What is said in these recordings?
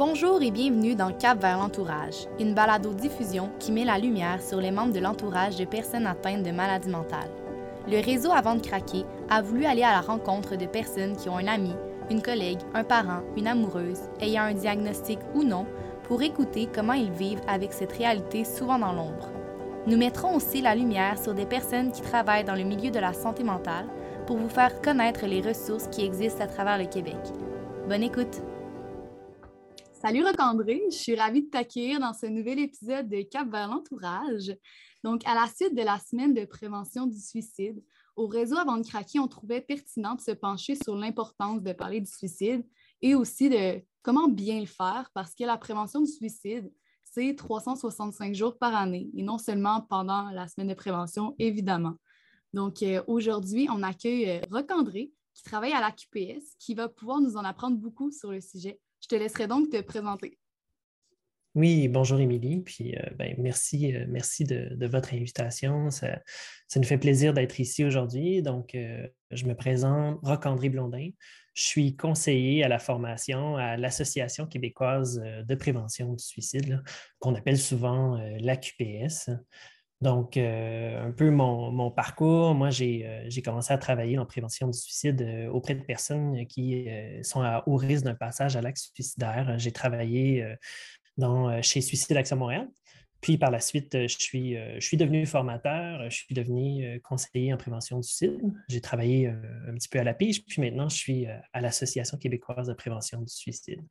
Bonjour et bienvenue dans Cap vers l'entourage, une balado-diffusion qui met la lumière sur les membres de l'entourage de personnes atteintes de maladies mentales. Le réseau Avant de craquer a voulu aller à la rencontre de personnes qui ont un ami, une collègue, un parent, une amoureuse, ayant un diagnostic ou non, pour écouter comment ils vivent avec cette réalité souvent dans l'ombre. Nous mettrons aussi la lumière sur des personnes qui travaillent dans le milieu de la santé mentale pour vous faire connaître les ressources qui existent à travers le Québec. Bonne écoute! Salut Roc-André, je suis ravie de t'accueillir dans ce nouvel épisode de Cap vers l'entourage. Donc, à la suite de la semaine de prévention du suicide, au réseau Avant de craquer, on trouvait pertinent de se pencher sur l'importance de parler du suicide et aussi de comment bien le faire parce que la prévention du suicide, c'est 365 jours par année et non seulement pendant la semaine de prévention, évidemment. Donc, euh, aujourd'hui, on accueille euh, Roc-André qui travaille à la QPS, qui va pouvoir nous en apprendre beaucoup sur le sujet. Je te laisserai donc te présenter. Oui, bonjour Émilie, puis euh, ben, merci, euh, merci de, votre invitation. Ça, nous fait plaisir d'être ici aujourd'hui. Donc, euh, je me présente, Roc-André Blondin. Je suis conseiller à la formation à l'Association québécoise de prévention du suicide, qu'on appelle souvent l'AQPS. Donc, euh, un peu mon, parcours, moi, euh, j'ai commencé à travailler en prévention du suicide euh, auprès de personnes qui sont à haut risque d'un passage à l'acte suicidaire. J'ai travaillé dans, chez Suicide Action Montréal. Puis par la suite, je suis, je suis devenu formateur, je suis devenu conseiller en prévention du suicide. J'ai travaillé un petit peu à la pige, puis maintenant, je suis à l'Association québécoise de prévention du suicide.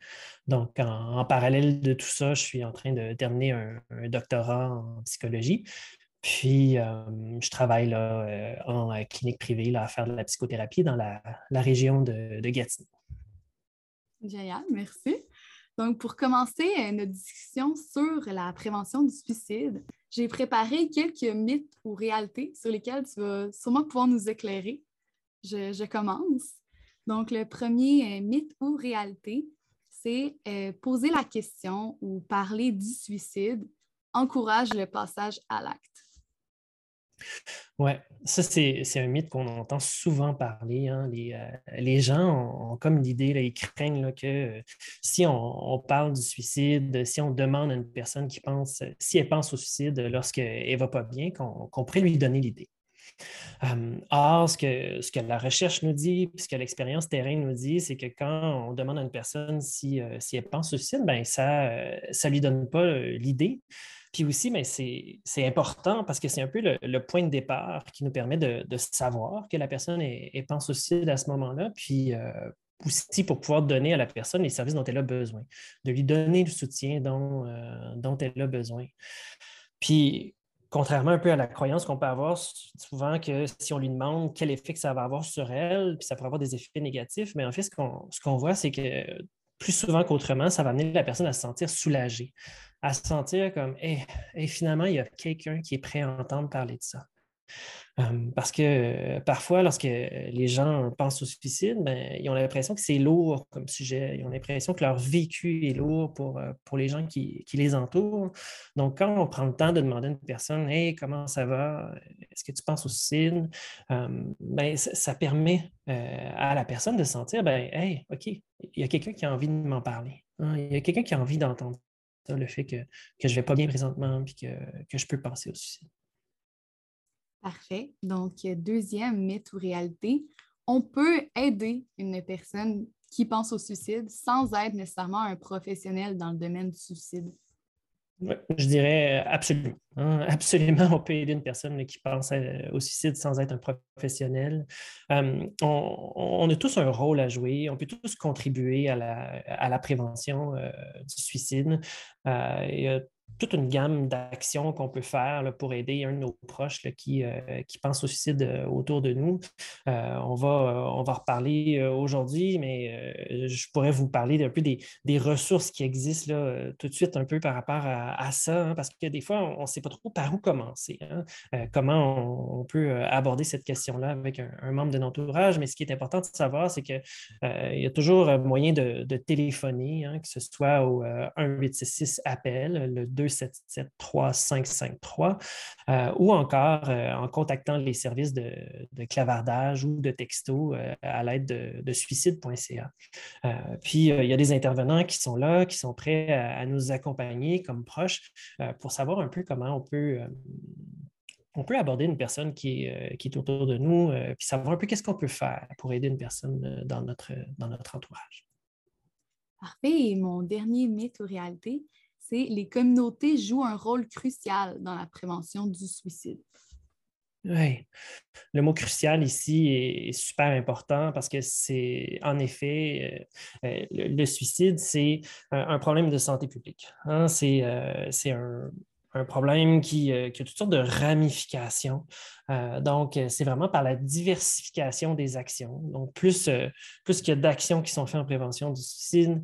Donc, en, parallèle de tout ça, je suis en train de terminer un doctorat en psychologie. Puis, euh, je travaille euh, en euh, clinique privée là, à faire de la psychothérapie dans la, région de, Gatineau. Génial, merci. Donc, pour commencer notre discussion sur la prévention du suicide, j'ai préparé quelques mythes ou réalités sur lesquelles tu vas sûrement pouvoir nous éclairer. Je commence. Donc, le premier mythe ou réalité, c'est poser la question ou parler du suicide encourage le passage à l'acte. Oui, ça, c'est un mythe qu'on entend souvent parler. Hein. Euh, les, gens ont, comme l'idée, ils craignent que euh, si on, parle du suicide, si on demande à une personne qui pense, si elle pense au suicide lorsqu'elle ne va pas bien, qu'on pourrait lui donner l'idée. Hum, or, ce que, la recherche nous dit, ce que l'expérience terrain nous dit, c'est que quand on demande à une personne si, euh, elle pense au suicide, ben, ça ne lui donne pas l'idée. Puis aussi, mais c'est important parce que c'est un peu le, point de départ qui nous permet de, savoir que la personne est, pense aussi à ce moment-là, puis euh, aussi pour pouvoir donner à la personne les services dont elle a besoin, de lui donner le soutien dont, euh, dont elle a besoin. Puis, contrairement un peu à la croyance qu'on peut avoir souvent que si on lui demande quel effet que ça va avoir sur elle, puis ça pourrait avoir des effets négatifs, mais en fait, ce qu'on voit, c'est que plus souvent qu'autrement, ça va amener la personne à se sentir soulagée, à se sentir comme, et finalement, il y a quelqu'un qui est prêt à entendre parler de ça. Euh, parce que euh, parfois, lorsque les gens pensent au suicide, ben, ils ont l'impression que c'est lourd comme sujet. Ils ont l'impression que leur vécu est lourd pour, euh, pour les gens qui, les entourent. Donc, quand on prend le temps de demander à une personne Hey, comment ça va? Est-ce que tu penses au suicide? ben, ça, permet à la personne de sentir ben, Hey, OK, il y a quelqu'un qui a envie de m'en parler. Hein. Il y a quelqu'un qui a envie d'entendre le fait que, je ne vais pas bien présentement et que, que je peux penser au suicide. Parfait. Donc, deuxième mythe ou réalité, on peut aider une personne qui pense au suicide sans être nécessairement un professionnel dans le domaine du suicide. je dirais absolument. Hein. Absolument, on peut aider une personne qui pense euh, au suicide sans être un professionnel. Euh, on, a tous un rôle à jouer, on peut tous contribuer à la, prévention euh, du suicide toute une gamme d'actions qu'on peut faire pour aider un de nos proches qui, euh, qui pense au suicide euh, autour de nous. Euh, on, va, on va reparler aujourd'hui, mais je pourrais vous parler un peu des, ressources qui existent tout de suite un peu par rapport à, ça, hein, parce que des fois, on ne sait pas trop par où commencer, hein. comment on, peut aborder cette question-là avec un, membre de notre entourage. Mais ce qui est important de savoir, c'est qu'il il y a toujours moyen de, téléphoner, hein, que ce soit au 1866 appel, le 277-3553 ou encore en contactant les services de, clavardage ou de texto à l'aide de, suicide.ca. puis, il y a des intervenants qui sont là, qui sont prêts à, nous accompagner comme proches pour savoir un peu comment on peut on peut aborder une personne qui qui est autour de nous, puis savoir un peu qu'est-ce qu'on peut faire pour aider une personne dans notre, dans notre entourage. Parfait. Et mon dernier mythe ou réalité, c'est les communautés jouent un rôle crucial dans la prévention du suicide. Oui, le mot crucial ici est super important parce que c'est en effet, euh, euh, le, suicide, c'est un, problème de santé publique. Hein. Euh, c'est un, un problème qui, euh, qui, a toutes sortes de ramifications. Euh, donc, euh, c'est vraiment par la diversification des actions. Donc, plus, plus qu'il y a d'actions qui sont faites en prévention du suicide,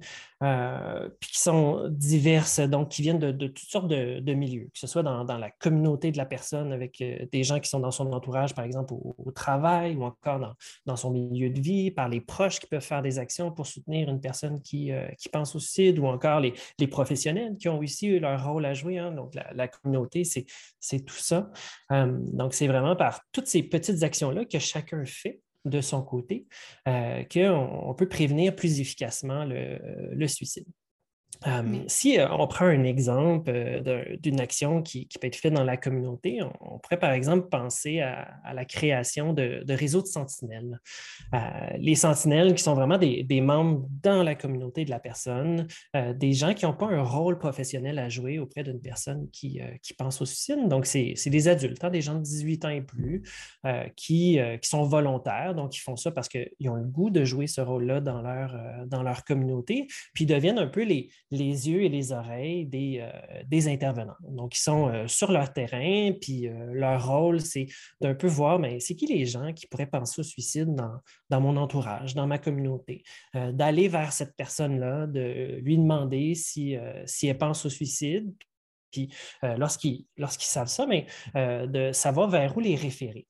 puis qui sont diverses, donc qui viennent de, toutes sortes de, milieux, que ce soit dans, la communauté de la personne, avec des gens qui sont dans son entourage, par exemple, au, travail, ou encore dans, son milieu de vie, par les proches qui peuvent faire des actions pour soutenir une personne qui, qui pense au suicide, ou encore les, professionnels qui ont aussi eu leur rôle à jouer. Hein. donc, la communauté, c'est tout ça. Euh, donc, c'est vraiment par toutes ces petites actions-là que chacun fait de son côté euh, qu'on peut prévenir plus efficacement le suicide. Euh, si euh, on prend un exemple euh, d'une action qui, peut être faite dans la communauté, on, pourrait par exemple penser à, la création de, réseaux de sentinelles. les sentinelles qui sont vraiment des, membres dans la communauté de la personne, des gens qui n'ont pas un rôle professionnel à jouer auprès d'une personne qui, pense au suicide. Donc, c'est des adultes, hein, des gens de 18 ans et plus, qui, sont volontaires, donc ils font ça parce qu'ils ont le goût de jouer ce rôle-là dans, leur, dans leur communauté, puis ils deviennent un peu les les yeux et les oreilles des, euh, intervenants. Donc, ils sont euh, sur leur terrain, puis euh, leur rôle, c'est d'un peu voir, mais c'est qui les gens qui pourraient penser au suicide dans, mon entourage, dans ma communauté, d'aller vers cette personne-là, de lui demander si, si elle pense au suicide, puis lorsqu'ils savent ça, mais de savoir vers où les référer.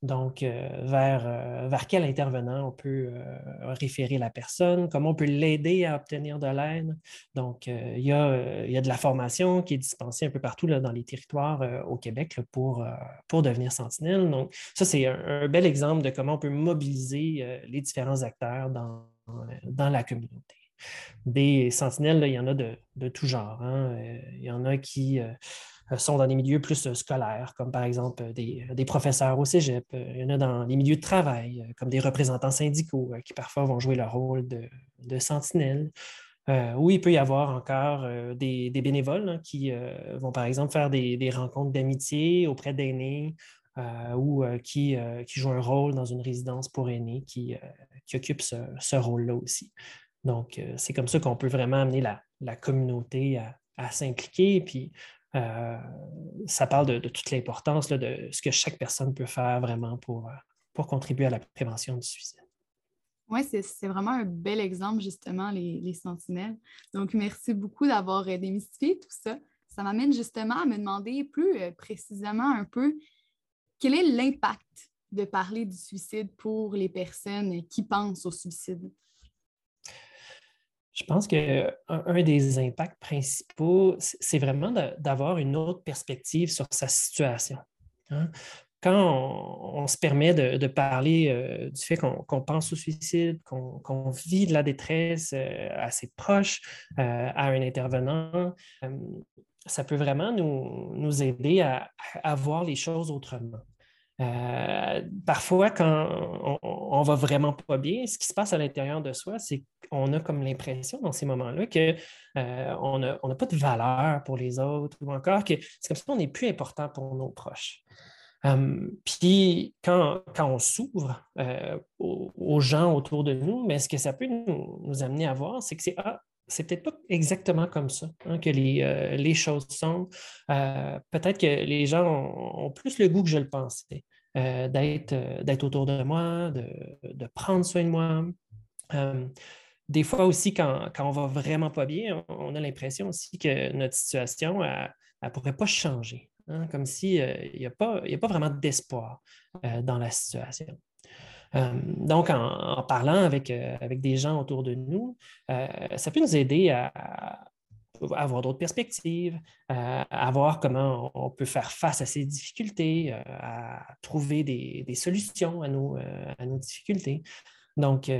Donc, euh, vers, euh, vers quel intervenant on peut euh, référer la personne, comment on peut l'aider à obtenir de l'aide? Donc, il y, a, il, y a, de la formation qui est dispensée un peu partout là, dans les territoires au Québec pour, pour devenir sentinelle. Donc, ça, c'est un, bel exemple de comment on peut mobiliser les différents acteurs dans, dans la communauté. Des sentinelles, il y en a de, de tout genre. Hein. Il y en a qui sont dans des milieux plus euh, scolaires, comme par exemple euh, des, professeurs au cégep. Il y en a dans les milieux de travail, comme des représentants syndicaux qui parfois vont jouer le rôle de, sentinelle. ou il peut y avoir encore des, bénévoles hein, qui vont, par exemple, faire des, rencontres d'amitié auprès d'aînés ou qui, qui, jouent un rôle dans une résidence pour aînés qui, qui occupe ce, rôle-là aussi. Donc, c'est comme ça qu'on peut vraiment amener la, communauté à, à s'impliquer. Puis, euh, ça parle de, toute l'importance de ce que chaque personne peut faire vraiment pour, euh, pour contribuer à la prévention du suicide. Oui, c'est vraiment un bel exemple, justement, les, sentinelles. Donc, merci beaucoup d'avoir euh, démystifié tout ça. Ça m'amène justement à me demander plus précisément un peu quel est l'impact de parler du suicide pour les personnes qui pensent au suicide? Je pense qu'un un des impacts principaux, c'est vraiment d'avoir une autre perspective sur sa situation. Hein. Quand on, se permet de, parler euh, du fait qu'on pense au suicide, qu'on vit de la détresse euh, à ses proches, euh, à un intervenant, ça peut vraiment nous, aider à, à voir les choses autrement. Euh, parfois, quand on, ne va vraiment pas bien, ce qui se passe à l'intérieur de soi, c'est qu'on a comme l'impression dans ces moments-là qu'on euh, n'a pas de valeur pour les autres ou encore que c'est comme si on n'est plus important pour nos proches. Hum, puis quand, on s'ouvre euh, aux, gens autour de nous, mais ce que ça peut nous, amener à voir, c'est que c'est ah, c'est peut-être pas exactement comme ça hein, que les, les, choses sont. peut-être que les gens ont, plus le goût que je le pensais. Euh, euh, d'être, autour de moi, de, prendre soin de moi. Euh, des fois aussi, quand, quand, on va vraiment pas bien, on, a l'impression aussi que notre situation, ne pourrait pas changer. Hein, comme s'il n'y a, a pas vraiment d'espoir dans la situation. Donc, en, parlant avec, avec, des gens autour de nous, ça peut nous aider à, avoir d'autres perspectives, à voir comment on peut faire face à ces difficultés, à trouver des, solutions à nos, à nos difficultés. Donc,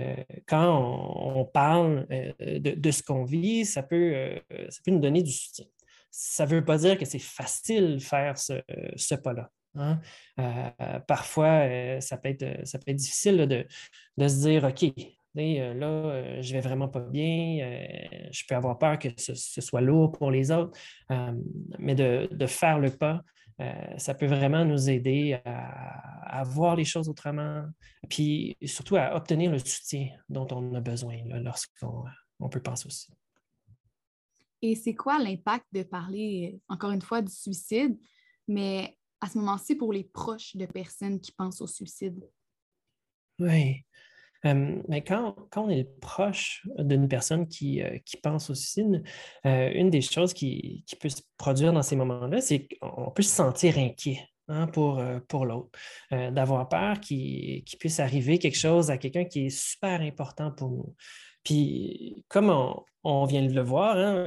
quand on, parle de, ce qu'on vit, ça peut, ça peut nous donner du soutien. Ça ne veut pas dire que c'est facile de faire ce, ce pas-là. Hein. parfois, ça, peut être, ça peut être difficile de, de se dire, OK, euh, là, euh, je vais vraiment pas bien, euh, je peux avoir peur que ce, soit lourd pour les autres, mais de, faire le pas, ça peut vraiment nous aider à, voir les choses autrement, puis surtout à obtenir le soutien dont on a besoin lorsqu'on peut penser aussi. Et c'est quoi l'impact de parler, encore une fois, du suicide, mais à ce moment-ci pour les proches de personnes qui pensent au suicide? Oui mais quand, on est proche d'une personne qui, euh, pense au suicide, euh, une des choses qui, peut se produire dans ces moments-là, c'est qu'on peut se sentir inquiet. Hein, pour, euh, pour l'autre, d'avoir peur qu'il puisse arriver quelque chose à quelqu'un qui est super important pour nous. Puis, comme on, vient de le voir, hein,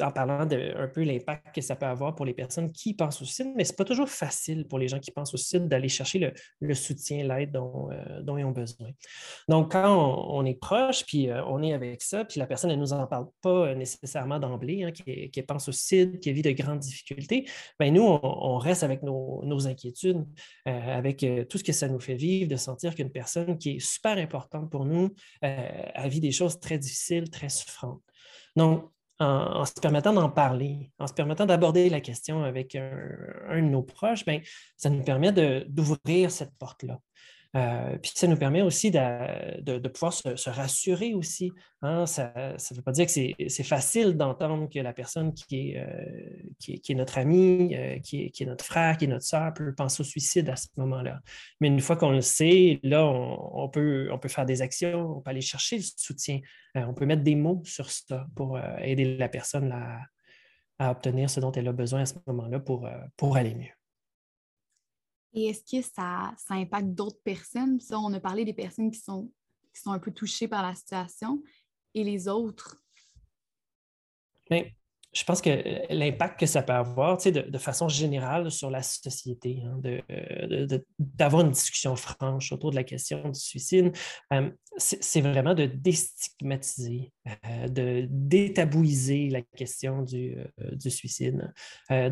en parlant de un peu l'impact que ça peut avoir pour les personnes qui pensent au suicide, mais ce n'est pas toujours facile pour les gens qui pensent au suicide d'aller chercher le, soutien, l'aide dont, euh, dont, ils ont besoin. Donc, quand on, est proche, puis euh, on est avec ça, puis la personne ne nous en parle pas nécessairement d'emblée, hein, qui, pense au suicide, qui vit de grandes difficultés, bien, nous, on, reste avec nos, inquiétudes, euh, avec tout ce que ça nous fait vivre, de sentir qu'une personne qui est super importante pour nous a vit des choses très difficiles, très souffrantes. Donc, en, se permettant d'en parler, en se permettant d'aborder la question avec un, de nos proches, bien, ça nous permet d'ouvrir cette porte-là. Euh, puis ça nous permet aussi de, pouvoir se, rassurer aussi. Hein. Ça ne veut pas dire que c'est facile d'entendre que la personne qui est, euh, notre ami, euh, qui, est, notre frère, qui est notre soeur, peut penser au suicide à ce moment-là. Mais une fois qu'on le sait, là, on, peut, faire des actions, on peut aller chercher du soutien, on peut mettre des mots sur ça pour aider la personne à, obtenir ce dont elle a besoin à ce moment-là pour aller mieux. Et est-ce que ça, ça impacte d'autres personnes? Ça, on a parlé des personnes qui sont, qui sont un peu touchées par la situation et les autres? Mais je pense que euh, l'impact que ça peut avoir, de, de façon générale sur la société, hein, d'avoir une discussion franche autour de la question du suicide, euh, c'est vraiment de déstigmatiser, euh, de détabouiser la question du, suicide.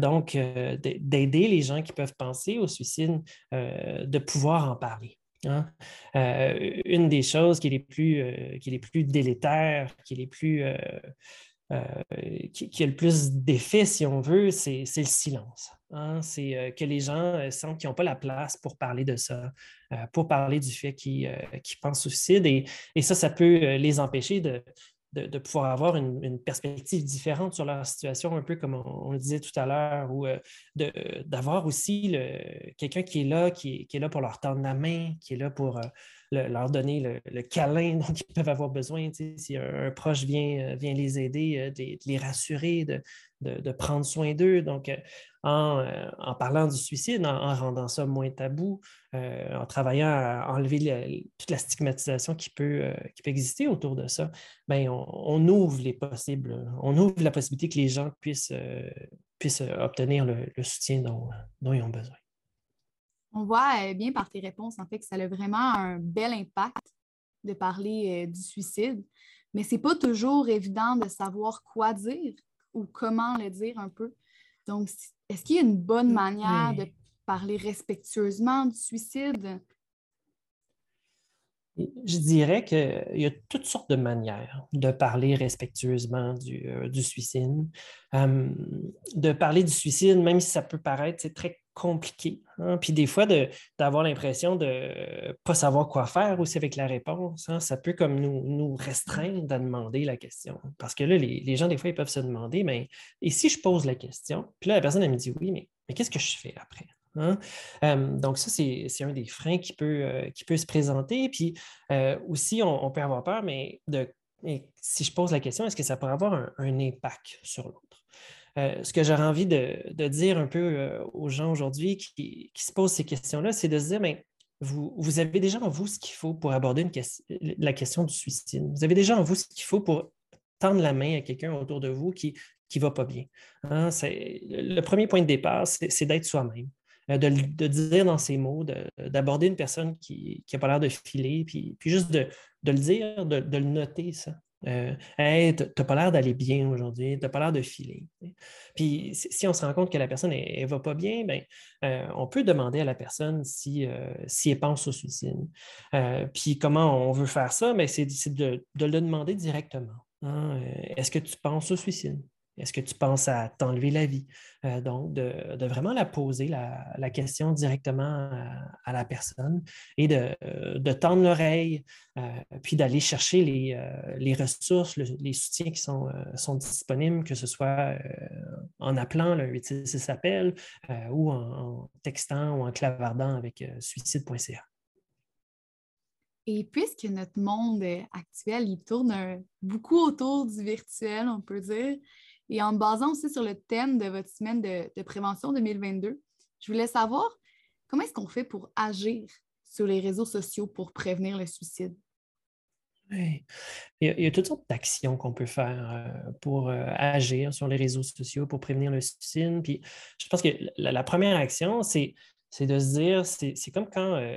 donc, d'aider les gens qui peuvent penser au suicide, de pouvoir en parler. Hein. une des choses qui est les plus, qui est les plus délétères, qui est les plus euh, qui, a le plus d'effet, si on veut, c'est le silence. Hein. C'est euh, que les gens euh, sentent qu'ils n'ont pas la place pour parler de ça, pour parler du fait qu'ils pensent au suicide. Et, et, ça, ça peut les empêcher de, de, pouvoir avoir une, perspective différente sur leur situation, un peu comme on, le disait tout à l'heure, ou d'avoir aussi quelqu'un qui est là, qui, qui, est là pour leur tendre la main, qui est là pour leur donner le, câlin dont ils peuvent avoir besoin. si un, proche vient, euh, vient les aider, euh, de, les rassurer, de, prendre soin d'eux. Donc, euh, en, parlant du suicide, en, rendant ça moins tabou, en travaillant à enlever toute la stigmatisation qui peut, qui peut exister autour de ça, bien, on, ouvre les possibles, on ouvre la possibilité que les gens puissent, obtenir le, soutien dont, dont ils ont besoin on voit euh, bien par tes réponses, en fait, que ça a vraiment un bel impact de parler euh, du suicide, mais ce n'est pas toujours évident de savoir quoi dire ou comment le dire un peu. Donc, est-ce qu'il y a une bonne manière de parler respectueusement du suicide? Je dirais qu'il y a toutes sortes de manières de parler respectueusement du, euh, suicide. de parler du suicide, même si ça peut paraître très compliqué. Hein. Puis des fois, d'avoir l'impression de ne pas savoir quoi faire aussi avec la réponse, hein. ça peut comme nous, nous, restreindre à demander la question. Parce que là, les, gens, des fois, ils peuvent se demander, mais et si je pose la question, puis là, la personne, elle me dit oui, mais, mais qu'est-ce que je fais après? Hein? donc, ça, c'est un des freins qui peut, euh, qui peut se présenter. Puis euh, aussi, on, peut avoir peur, mais de, si je pose la question, est-ce que ça pourrait avoir un impact sur l'autre? Euh, ce que j'aurais envie de, dire un peu euh, aux gens aujourd'hui qui, se posent ces questions-là, c'est de se dire, mais vous, vous, avez déjà en vous ce qu'il faut pour aborder la question du suicide. Vous avez déjà en vous ce qu'il faut pour tendre la main à quelqu'un autour de vous qui, ne va pas bien. Hein? le premier point de départ, c'est d'être soi-même. De, dire dans ses mots, d'aborder une personne qui n'a pas l'air de filer, puis juste de, le dire, de, le noter, ça. Euh, hey, tu n'as pas l'air d'aller bien aujourd'hui, tu n'as pas l'air de filer. Puis si on se rend compte que la personne ne va pas bien, ben, euh, on peut demander à la personne si, euh, si elle pense au suicide. puis comment on veut faire ça? Ben, c'est de, le demander directement. Hein. Est-ce que tu penses au suicide? Est-ce que tu penses à t'enlever la vie? Euh, donc, de, vraiment la poser, la, question directement à, la personne et de, tendre l'oreille, euh, puis d'aller chercher les, euh, ressources, les soutiens qui sont, disponibles, que ce soit en appelant le 866 appel ou en, textant ou en clavardant avec suicide.ca. Et puisque notre monde actuel, il tourne beaucoup autour du virtuel, on peut dire, et en me basant aussi sur le thème de votre semaine de, prévention 2022, je voulais savoir comment est-ce qu'on fait pour agir sur les réseaux sociaux pour prévenir le suicide? Oui. Il, y a, toutes sortes d'actions qu'on peut faire euh, pour euh, agir sur les réseaux sociaux pour prévenir le suicide. Puis je pense que la, première action, c'est de se dire, c'est comme quand, euh,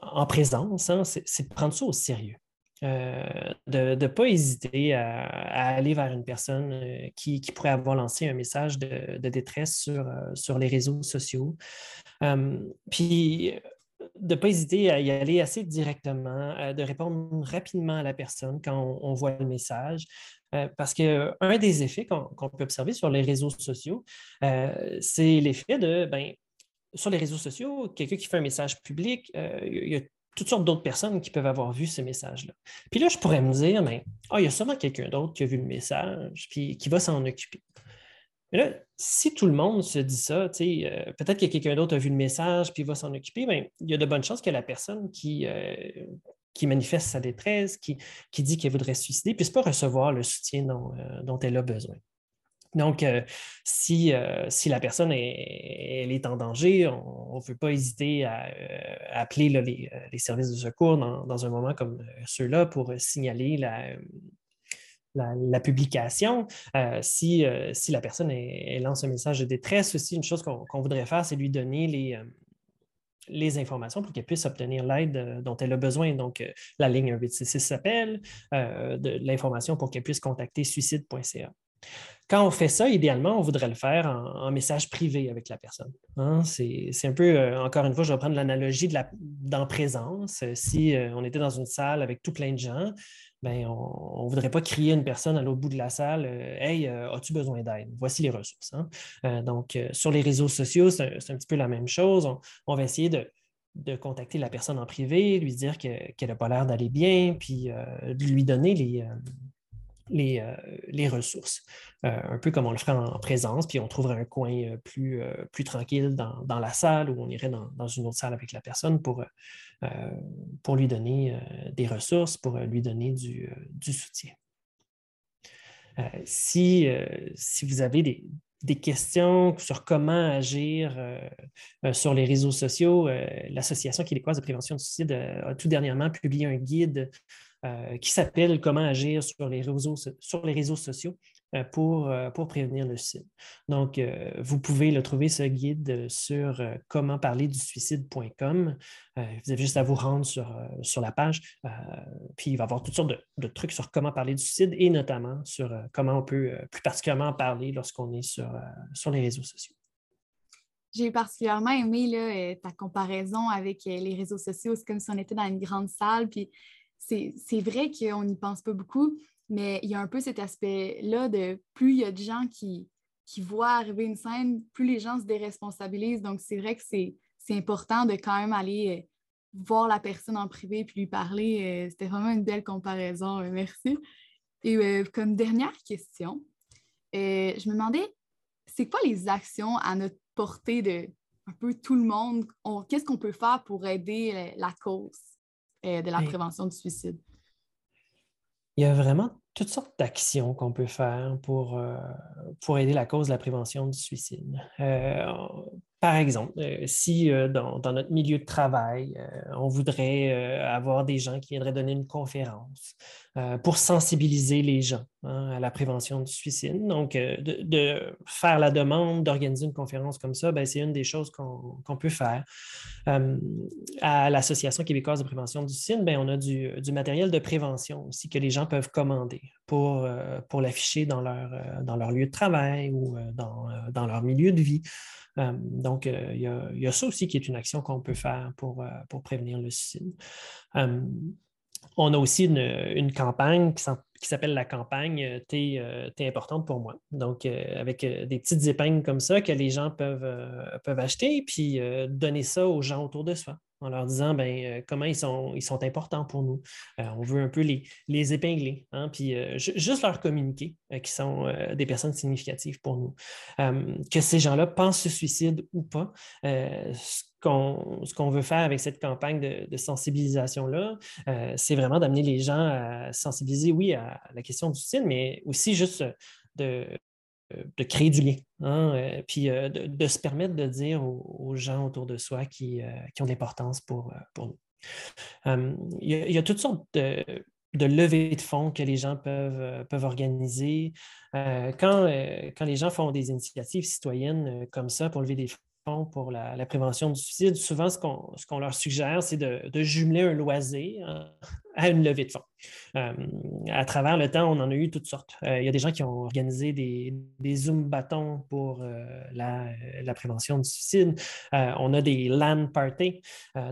en présence, hein, c'est de prendre ça au sérieux. Euh, de ne pas hésiter à, aller vers une personne euh, qui, pourrait avoir lancé un message de, détresse sur, euh, sur, les réseaux sociaux. puis de ne pas hésiter à y aller assez directement, de répondre rapidement à la personne quand on, voit le message. parce qu'un des effets qu'on peut observer sur les réseaux sociaux, c'est l'effet de, ben, sur les réseaux sociaux, quelqu'un qui fait un message public, il y a toutes sortes d'autres personnes qui peuvent avoir vu ce message-là. Puis là, je pourrais me dire, mais ah, il y a sûrement quelqu'un d'autre qui a vu le message, puis qui va s'en occuper. Mais là, si tout le monde se dit ça, euh, peut-être que quelqu'un d'autre a vu le message, puis va s'en occuper, mais il y a de bonnes chances que la personne qui, euh, qui manifeste sa détresse, qui, qui dit qu'elle voudrait se suicider, puisse pas recevoir le soutien dont euh, elle a besoin. Donc, euh, si, euh, si, la personne est, elle est en danger, on ne veut pas hésiter à, euh, appeler les, services de secours dans, un moment comme ceux-là pour signaler la, la, publication. Si, si, la personne lance un message de détresse, aussi, une chose qu'on voudrait faire, c'est lui donner les, les informations pour qu'elle puisse obtenir l'aide dont elle a besoin. Donc, la ligne 1866 s'appelle, de l'information pour qu'elle puisse contacter suicide.ca. Quand on fait ça, idéalement, on voudrait le faire en, message privé avec la personne. Hein. C'est un peu, euh, encore une fois, je vais prendre l'analogie d'en présence. Euh, si euh, on était dans une salle avec tout plein de gens, ben, on ne voudrait pas crier à une personne à l'autre bout de la salle Hey, as-tu besoin d'aide? Voici les ressources. Hein. donc, sur les réseaux sociaux, c'est un, petit peu la même chose. On, va essayer de, contacter la personne en privé, lui dire qu'elle n'a pas l'air d'aller bien, puis de lui donner les, euh, les, ressources, euh, un peu comme on le ferait en, présence, puis on trouverait un coin euh, plus, tranquille dans, la salle ou on irait dans, une autre salle avec la personne pour, lui donner des ressources, pour lui donner du, soutien. si, vous avez des, questions sur comment agir sur les réseaux sociaux, l'Association québécoise de prévention du suicide a tout dernièrement publié un guide qui s'appelle Comment agir sur les réseaux, sur les réseaux sociaux euh, pour, euh, pour prévenir le suicide. Donc, vous pouvez le trouver, ce guide, sur comment parler du suicide.com. vous avez juste à vous rendre sur, sur la page, puis il va y avoir toutes sortes de, trucs sur comment parler du suicide et notamment sur comment on peut plus particulièrement parler lorsqu'on est sur, sur les réseaux sociaux. J'ai particulièrement aimé là, ta comparaison avec les réseaux sociaux. C'est comme si on était dans une grande salle, puis c'est vrai qu'on n'y pense pas beaucoup, mais il y a un peu cet aspect-là de plus il y a de gens qui, voient arriver une scène, plus les gens se déresponsabilisent. Donc, c'est vrai que c'est important de quand même aller euh, voir la personne en privé puis lui parler. Euh, c'était vraiment une belle comparaison. Euh, merci. Et comme dernière question, je me demandais, c'est quoi les actions à notre portée de un peu tout le monde? Qu'est-ce qu'on peut faire pour aider la cause? De la prévention du suicide? Il y a vraiment toutes sortes d'actions qu'on peut faire pour, euh, pour aider la cause de la prévention du suicide. Euh, par exemple, euh, si dans, notre milieu de travail, on voudrait avoir des gens qui viendraient donner une conférence pour sensibiliser les gens hein, à la prévention du suicide. Donc, euh, de, faire la demande, d'organiser une conférence comme ça, ben, c'est une des choses qu'on peut faire. Euh, à l'Association québécoise de prévention du suicide, ben, on a du, matériel de prévention aussi que les gens peuvent commander pour, euh, l'afficher dans leur, lieu de travail ou dans, leur milieu de vie. donc, il y, a ça aussi qui est une action qu'on peut faire pour prévenir le suicide. On a aussi une, campagne qui s'appelle la campagne euh, euh, T'es importante pour moi. Donc, euh, avec des petites épingles comme ça que les gens peuvent, peuvent acheter, puis donner ça aux gens autour de soi en leur disant ben, comment ils sont, ils sont importants pour nous. on veut un peu les, les épingler, hein, puis juste leur communiquer qu'ils sont des personnes significatives pour nous. que ces gens-là pensent se suicide ou pas, ce qu'on veut faire avec cette campagne de, sensibilisation-là, euh, c'est vraiment d'amener les gens à sensibiliser, oui, à la question du suicide, mais aussi juste de, de créer du lien, hein, euh, puis euh, de, se permettre de dire aux, gens autour de soi qui, ont de l'importance pour, nous. Il y, a, toutes sortes de, levées de fonds que les gens peuvent, organiser. quand, les gens font des initiatives citoyennes comme ça pour lever des pour la, prévention du suicide, souvent, ce qu'on leur suggère, c'est de, jumeler un loisir hein, à une levée de fonds. Euh, à travers le temps, on en a eu toutes sortes. Euh, il y a des gens qui ont organisé des, des Zoom bâtons pour euh, la, prévention du suicide. on a des LAN parties.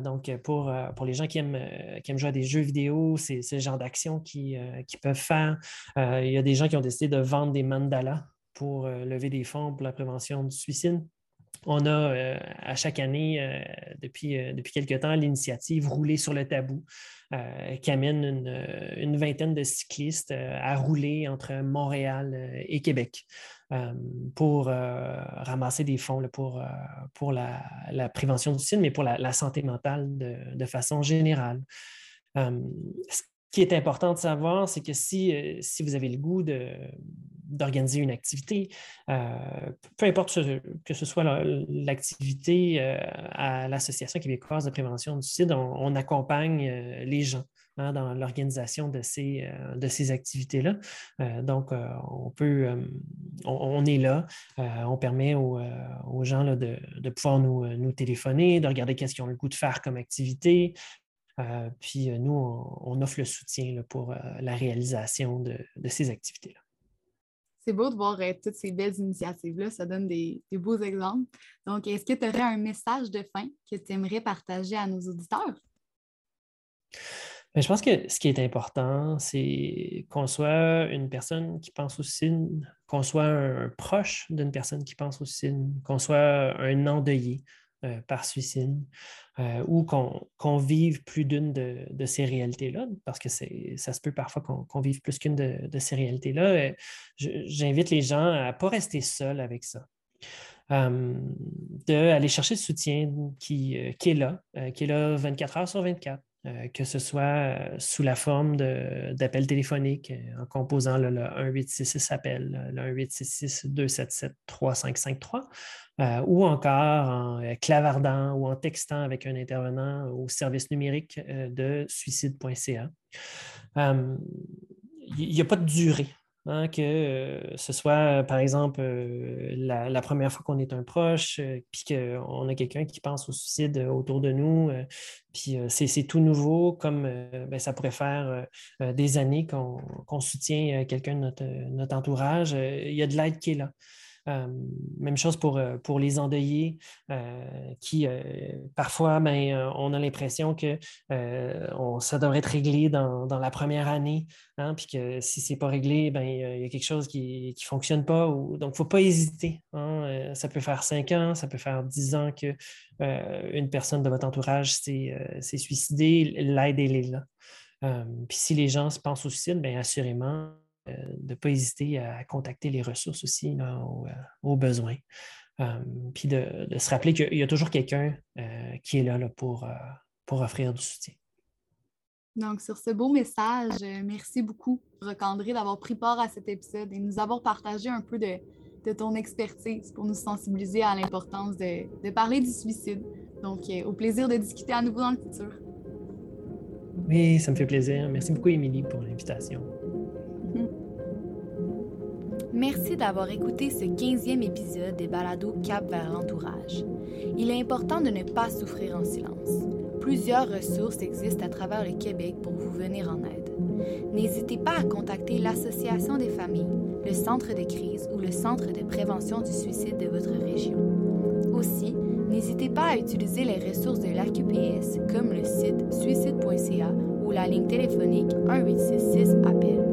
donc, pour, pour les gens qui aiment, qui aiment jouer à des jeux vidéo, c'est ce genre d'action qu'ils qui peuvent faire. il y a des gens qui ont décidé de vendre des mandalas pour lever des fonds pour la prévention du suicide. On a euh, à chaque année, euh, depuis, euh, depuis quelque temps, l'initiative Rouler sur le tabou, qui amène une, vingtaine de cyclistes à rouler entre Montréal et Québec pour ramasser des fonds pour, pour la, prévention du suicide, mais pour la, santé mentale de, façon générale qui est important de savoir, c'est que si, euh, si vous avez le goût d'organiser une activité, euh, peu importe que ce soit l'activité euh, à l'Association québécoise de prévention du suicide, on, accompagne les gens. Hein, dans l'organisation de ces, de ces activités-là. donc, on peut, on, est là, on permet aux, gens de, de, pouvoir nous, nous téléphoner, de regarder qu'est-ce qu'ils ont le goût de faire comme activité, puis euh, nous, on, offre le soutien pour euh, la réalisation de, ces activités-là. C'est beau de voir toutes ces belles initiatives-là, ça donne des, beaux exemples. Donc, est-ce que tu aurais un message de fin que tu aimerais partager à nos auditeurs? Ben, je pense que ce qui est important, c'est qu'on soit une personne qui pense au signe, qu'on soit un proche d'une personne qui pense au signe, qu'on soit un endeuillé, euh, par suicide euh, ou qu'on vive plus d'une de, ces réalités-là, parce que ça se peut parfois qu'on vive plus qu'une de, ces réalités-là. Euh, j'invite les gens à ne pas rester seuls avec ça. d'aller chercher le soutien qui, qui est là, qui est là 24 heures sur 24. Euh, que ce soit euh, sous la forme d'appels téléphoniques euh, en composant le, 1866 appel, le 1866 277 3553, ou encore en clavardant ou en textant avec un intervenant au service numérique de suicide.ca. Il n'y a pas de durée Hein, que euh, ce soit, par exemple, euh, la, première fois qu'on est un proche, euh, puis qu'on a quelqu'un qui pense au suicide autour de nous, puis c'est tout nouveau, comme ben, ça pourrait faire des années qu'on soutient quelqu'un de notre, notre, entourage, il y a de l'aide qui est là. Euh, même chose pour, euh, pour les endeuillés euh, qui, parfois, ben, on a l'impression que ça devrait être réglé dans, la première année, hein, puis que si ce n'est pas réglé, ben, il y a quelque chose qui ne fonctionne pas. Donc, il ne faut pas hésiter. Hein, ça peut faire cinq ans, ça peut faire dix ans qu'une une personne de votre entourage s'est suicidée. L'aide, elle est là. puis si les gens se pensent au suicide, bien assurément, de ne pas hésiter à contacter les ressources aussi euh, aux, besoins. Euh, puis de, se rappeler qu'il y a toujours quelqu'un qui est là, pour, pour offrir du soutien. Donc, sur ce beau message, merci beaucoup, Recandré, d'avoir pris part à cet épisode et nous avoir partagé un peu de, ton expertise pour nous sensibiliser à l'importance de, de, parler du suicide. Donc, au plaisir de discuter à nouveau dans le futur. Oui, ça me fait plaisir. Merci beaucoup, Émilie, pour l'invitation. Merci d'avoir écouté ce 15e épisode des balados Cap vers l'entourage. Il est important de ne pas souffrir en silence. Plusieurs ressources existent à travers le Québec pour vous venir en aide. N'hésitez pas à contacter l'Association des familles, le Centre de crise ou le Centre de prévention du suicide de votre région. Aussi, n'hésitez pas à utiliser les ressources de l'AQPS comme le site suicide.ca ou la ligne téléphonique 186